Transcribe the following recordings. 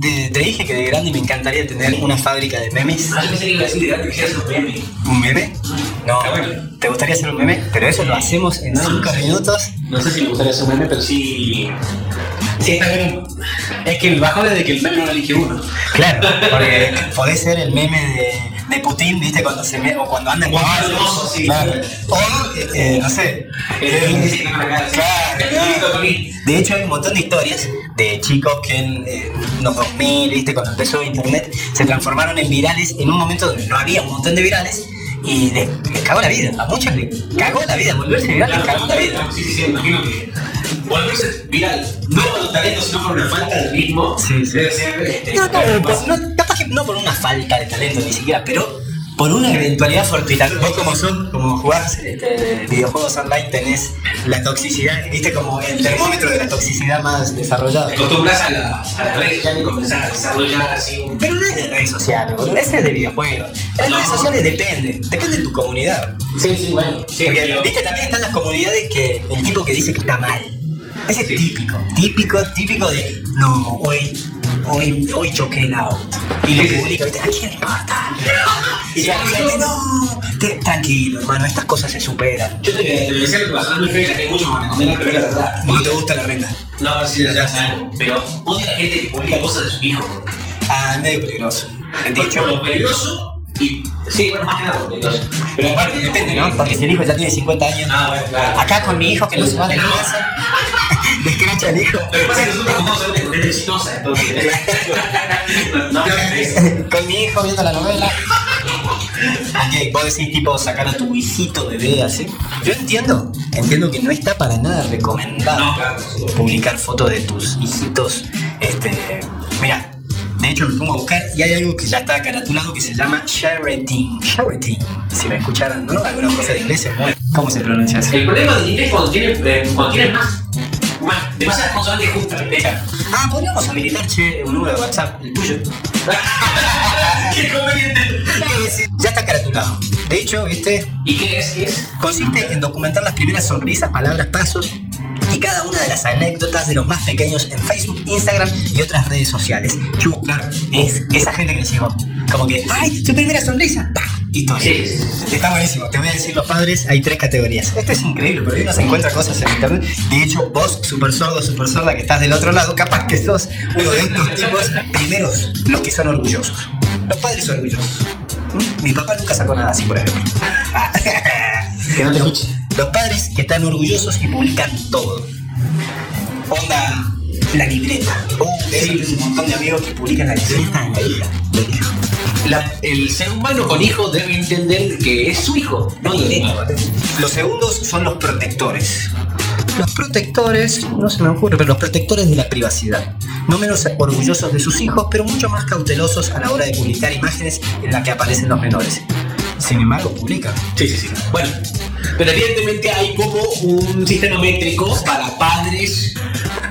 te, te dije que de grande me encantaría tener una fábrica de memes. Ah, yo pensé que iba a decir de grande que quieras un meme. ¿Un meme? No, bueno. ¿te gustaría hacer un meme? Pero eso lo hacemos en No, 5 no sé. minutos. No sé si me gustaría hacer un meme, pero sí. Sí, está bien. Es que el bajón es de que el meme no lo elige uno. Claro, porque podés ser el meme de, de Putin, ¿viste? Cuando se me, o cuando anda en Cuando caballo. anda hermoso, sí. Claro. O, eh, eh, no sé. Eh. Claro. De hecho, hay un montón de historias de chicos que en, los 2000, ¿viste? Cuando empezó Internet, se transformaron en virales en un momento donde no había un montón de virales y les, les cagó la vida. A muchos les cagó la vida. Volverse viral les cagó la vida. Sí, sí, sí, imagino que volverse viral, no por un talento, sino por una falta de ritmo, Sí, sí. debe ser este, No, no por una falta de talento ni siquiera, pero por una eventualidad fortuita. Vos como son, como jugás este, videojuegos online, tenés la toxicidad, viste como el termómetro de la toxicidad más desarrollado. te acostumbras a la, a la red social y comenzás a desarrollar así un... Pero no es de redes sociales, boludo, ese es de videojuegos. No. redes sociales depende, depende de tu comunidad. Sí, sí, bueno. Sí, Porque, pero- viste, también están las comunidades que el tipo que dice que está mal. Ese es típico, típico, típico de no, hoy, hoy, hoy choqué el auto. Y lo ¿viste? ¿A quién importa? Y ya la gente, no, te- tranquilo, hermano, estas cosas se superan. Yo te, te decía que vas a muy fea, que hay muchos pero es la verdad. ¿No te gusta la renta? No, sí, ya sabemos, pero odio a la gente que publica cosas de su hijo. Ah, medio peligroso. Hecho, lo peligroso y... Sí, bueno, más que nada lo peligroso. Pero aparte depende, ¿no? Porque si el hijo ya tiene 50 años. Ah, bueno, claro. Acá con mi hijo que no se va de casa, descracha al hijo. Lo que pasa es que nosotros como somos de entonces... no, con mi hijo viendo la novela. Ok, vos decís tipo sacar a tu hijito bebé así. Yo entiendo, entiendo que no está para nada recomendado No, claro, sí. publicar fotos de tus hijitos. Este, mira, de hecho me pongo a buscar y hay algo que ya está caratulado que se llama shareting. Shareting, si me escucharan, ¿no? Alguna cosa de inglés. ¿cómo se pronuncia así? El problema del inglés cuando tienes, eh, cuando tienes más, más, demasiadas consonantes juntas, ¿viste? Ah, podríamos habilitar, che, un número de WhatsApp, el tuyo. ¡Qué conveniente! Ya está caratulado. De hecho, este ¿Y qué es? ¿Qué es? consiste en documentar las primeras sonrisas, palabras, pasos y cada una de las anécdotas de los más pequeños en Facebook, Instagram y otras redes sociales. Claro, es esa gente que decimos, como que, ¡ay, su primera sonrisa! Todo. Sí. Está buenísimo. Te voy a decir los padres, hay tres categorías. Esto es increíble, porque uno se encuentra cosas en internet. De hecho, vos, super sordo, super sorda, que estás del otro lado, capaz que sos uno de estos tipos primeros, los que son orgullosos. Los padres orgullosos. ¿Mm? Mi papá nunca sacó nada así, por ejemplo. Que no te escuche. Los padres que están orgullosos y publican todo. Onda, la libreta. Tengo un montón de amigos que publican la libreta en la hija. La- el ser humano con hijo debe entender que es su hijo, no libreta. Los segundos son los protectores. Los protectores, no se me ocurre, pero los protectores de la privacidad. No menos orgullosos de sus hijos, pero mucho más cautelosos a la hora de publicar imágenes en las que aparecen los menores. Sin embargo, publican. Sí, sí, sí. Bueno, pero evidentemente hay como un sistema métrico para padres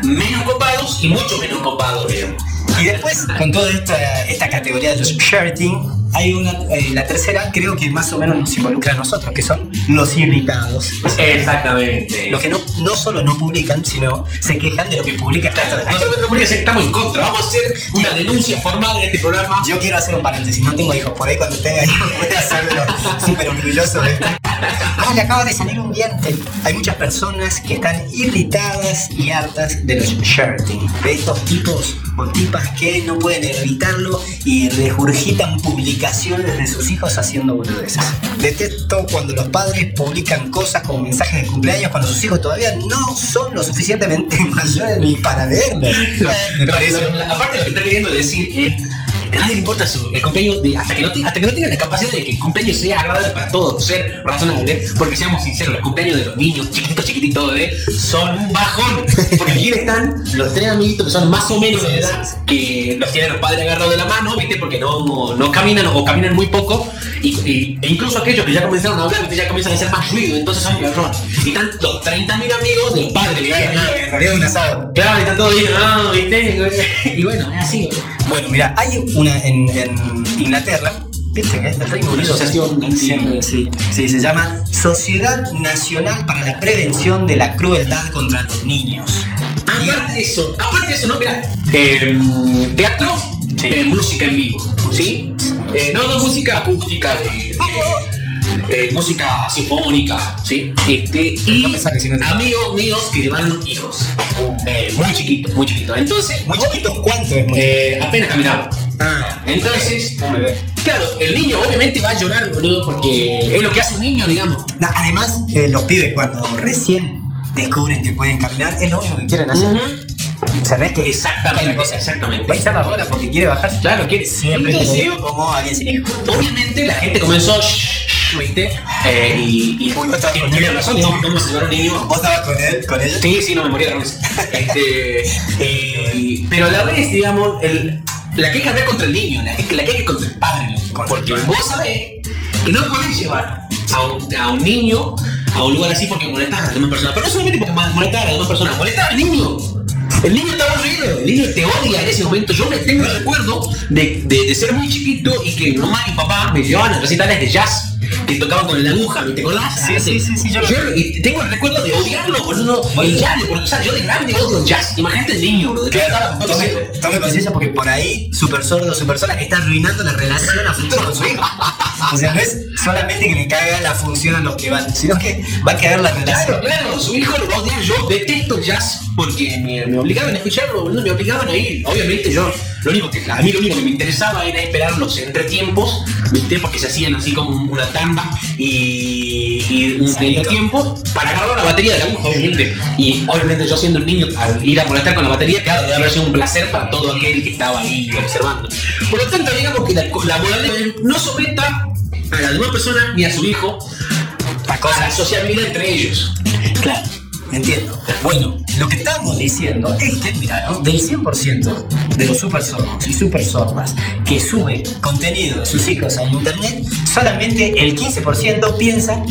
menos copados y mucho menos copados, digamos. Y después, con toda esta, esta categoría de los sharing, hay una, eh, la tercera creo que más o menos nos involucra a nosotros, que son los irritados. Exactamente. Los que no, no solo no publican, sino se quejan de lo que publica. Nosotros estamos en contra, vamos a hacer una denuncia formal en este programa. Yo quiero hacer un paréntesis, no tengo hijos, por ahí cuando tenga hijos voy a hacerlo súper orgulloso de esto. Ah, le acaba de salir un diente. Hay muchas personas que están irritadas y hartas de los shirting, de estos tipos o tipas que no pueden evitarlo y regurgitan publicaciones de sus hijos haciendo boludeces. Detesto cuando los padres publican cosas como mensajes de cumpleaños cuando sus hijos todavía no son lo suficientemente mayores ni para parece. Pero, aparte lo que está queriendo decir es a nadie le importa su, el cumpleaños de, hasta, que no, hasta que no tenga la capacidad de que el cumpleaños sea agradable para todos, ser razonable, porque seamos sinceros, los cumpleaños de los niños chiquititos, chiquititos, de son un bajón, porque aquí están los tres amiguitos que son más o menos de edad, que los tienen los padres agarrados de la mano, ¿viste? Porque no, no caminan o caminan muy poco, y, y- e incluso aquellos que ya comenzaron a hablar, ya comienzan a hacer más ruido, entonces son garrón. Y están los 30.000 amigos del padre, ¿viste? En realidad un asado. Claro, y están todos diciendo, no, ¿viste? Y bueno, es así. Bueno, mira, hay una en, en Inglaterra, viste que es el Reino Unido. Siempre, sí, sí, se llama Sociedad Nacional para la Prevención de la Crueldad contra los Niños. Ah, aparte de eso, aparte de eso, no, mira, eh, teatro, eh, música en vivo, ¿sí? Eh, no, no música acústica, eh, música sinfónica, ¿sí? Este, y amigos míos que llevan hijos, muy chiquitos, muy chiquitos. Entonces, Muy chiquitos, ¿cuánto es apenas caminaban. Ah, Entonces, claro, el niño obviamente va a llorar, boludo, porque es lo que hace un niño, digamos. No, además, eh, los pibes cuando recién descubren que pueden caminar, es lo único que quieren hacer. ¿Sabés que Exactamente, Va a exactamente. echar la bola porque quiere bajar. Claro, quiere Siempre Entonces, como alguien hijos. obviamente la gente comenzó, ¿viste? Eh, y, y Uy, otra vez. tiene razón, se llama un niño. ¿Vos estabas con él? ¿Con ella? Sí, sí, no me moría de la risa. Este, eh, pero a la vez, digamos, el, la queja no es contra el niño, la queja, la queja es contra el padre. Porque vos sabés que no podés llevar a un, a un niño a un lugar así porque molestas a las demás personas. Pero no solamente porque molestar a las demás personas, molestar al niño. El niño está aburrido, el niño te odia en ese momento. Yo me tengo el recuerdo de, de, de ser muy chiquito y que mi mamá y papá me llevaban a recitales de jazz que tocaban con la aguja, ¿me te acordás? Sí, sí, sí, sí, yo tengo el recuerdo de odiarlo, boludo. Jazz, porque, o sea, yo de grande odio el jazz. Imagínate el niño, boludo. todo Tome, conciencia porque por ahí, super sordo, super sola, está arruinando la relación a futuro con su hijo. O sea, no es solamente que le caiga la función a los que van, sino que va a quedar la relación. Claro, claro, su hijo lo va a odiar. Yo detesto jazz porque me, me obligaban a escucharlo, boludo, me obligaban a ir. Obviamente yo, lo único que, a mí lo único que me interesaba era esperar los entretiempos, ¿viste? Porque se hacían así como una y, y un entretiempo para agarrar la batería de la aguja, obviamente. Y obviamente yo siendo un niño, al ir a molestar con la batería, claro, debe haber sido un placer para todo aquel que estaba ahí observando. Por lo tanto, digamos que la, la no someta a las demás personas ni a su hijo a la sociabilidad entre ellos. Claro, entiendo. Bueno, lo que estamos diciendo es que, mira, ¿no? del 100% de los super sordos y super sordas que suben contenido de sus hijos a internet, solamente el 15% piensa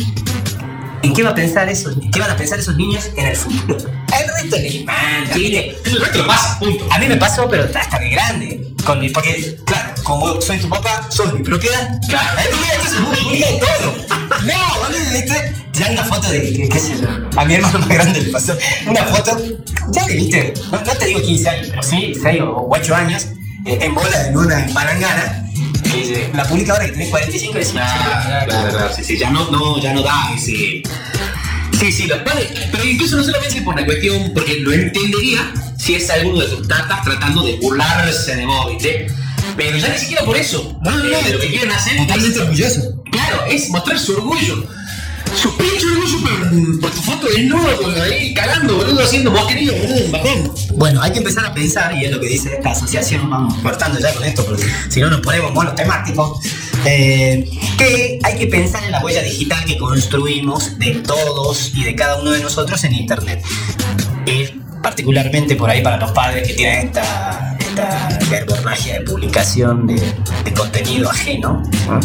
en qué, va a pensar esos, qué van a pensar esos niños en el futuro. El resto les manda. El resto pasa, punto. A mí me pasó, pero hasta de grande. Con mi, porque, claro, como soy tu papá, sos mi propiedad. Claro. Es mi esto es muy bonito de todo. No, boludo, ¿viste? Ya una foto de, qué, sé yo. A mi hermano más grande le pasó. Una foto, ya le viste, no, no te digo 15 años, pero sí 6 o 8 años, eh, en bola en una palangana. dice, La publica ahora que tenés 45 y decís, Claro, claro, claro, sí, sí, ya no, no, ya no da ese. Sí, sí, los padres, pero incluso no solamente por la cuestión, porque lo entendería si es alguno de tus tatas tratando de burlarse de vos, ¿viste? Pero ya ni siquiera por eso. No, no, no. Eh, lo que quieren hacer Totalmente orgulloso. Claro, es mostrar su orgullo. Su pinche orgullo por, por tu foto de nuevo, ahí cagando, boludo, haciendo vos querido, boludo, bajón. Bueno, hay que empezar a pensar, y es lo que dice esta asociación, vamos cortando ya con esto, porque si no nos ponemos monotemáticos, eh, que hay que pensar en la huella digital que construimos de todos y de cada uno de nosotros en Internet. Y particularmente por ahí para los padres que tienen esta, esta verborragia de publicación de, de contenido ajeno, ¿no?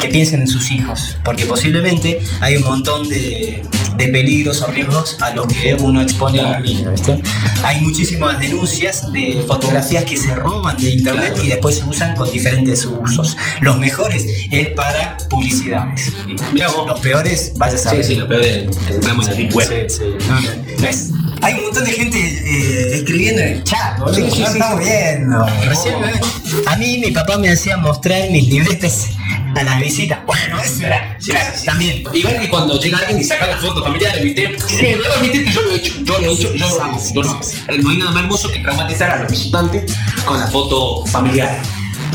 que piensen en sus hijos, porque posiblemente hay un montón de, de peligros o riesgos a los que uno expone a un niño. ¿viste? Hay muchísimas denuncias de fotografías que se roban de internet Claro. y después se usan con diferentes usos. Los mejores es para publicidades. Mirá vos. Los peores, vaya a Sí, saber. sí, lo peor es que entramos en la web. Sí, sí. ¿Ves? Hay un montón de gente eh, escribiendo en el chat, boludo. Sí, sí, no sí, estamos viendo. Recién, eh, a mí mi papá me hacía mostrar mis libretes a las visitas. Bueno, eso era. También. Igual que cuando llega alguien y saca familiares, ¿viste? Sí, debo admitir que yo lo he hecho. Yo lo he hecho. Yo lo hago. Yo lo hago. No hay nada más hermoso que traumatizar a los visitantes con la foto familiar.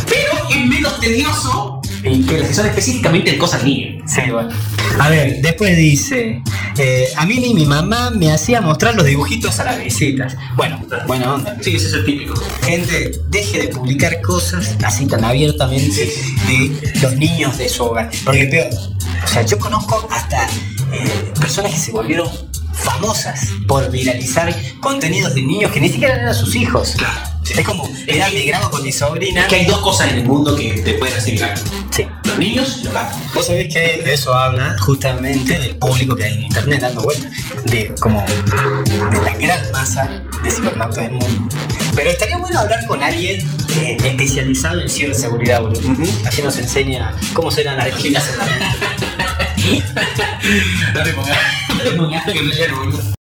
Pero es menos tedioso eh, que las que son específicamente en cosas niñas. Sí, bueno. A ver, después dice, eh, a mí ni mi mamá me hacía mostrar los dibujitos a las visitas. Bueno, buena onda. Sí, ese es el típico. Gente, deje de publicar cosas así tan abiertamente de los niños de su hogar. Porque peor, o sea, yo conozco hasta eh, personas que se volvieron famosas por viralizar contenidos de niños que ni siquiera eran sus hijos. Claro. Es como, era de grado con mi sobrina. Es que hay dos cosas en el mundo que te pueden hacer viral. Sí. Los niños y los gatos. Vos sabés que eso habla justamente del público que hay en internet dando vueltas, de como de la gran masa de cibernautas del mundo. Pero estaría bueno hablar con alguien eh, especializado en ciberseguridad, boludo. Así nos enseña cómo ser anarquistas en la mente. No te pongas, no te pongas que relleno, boludo.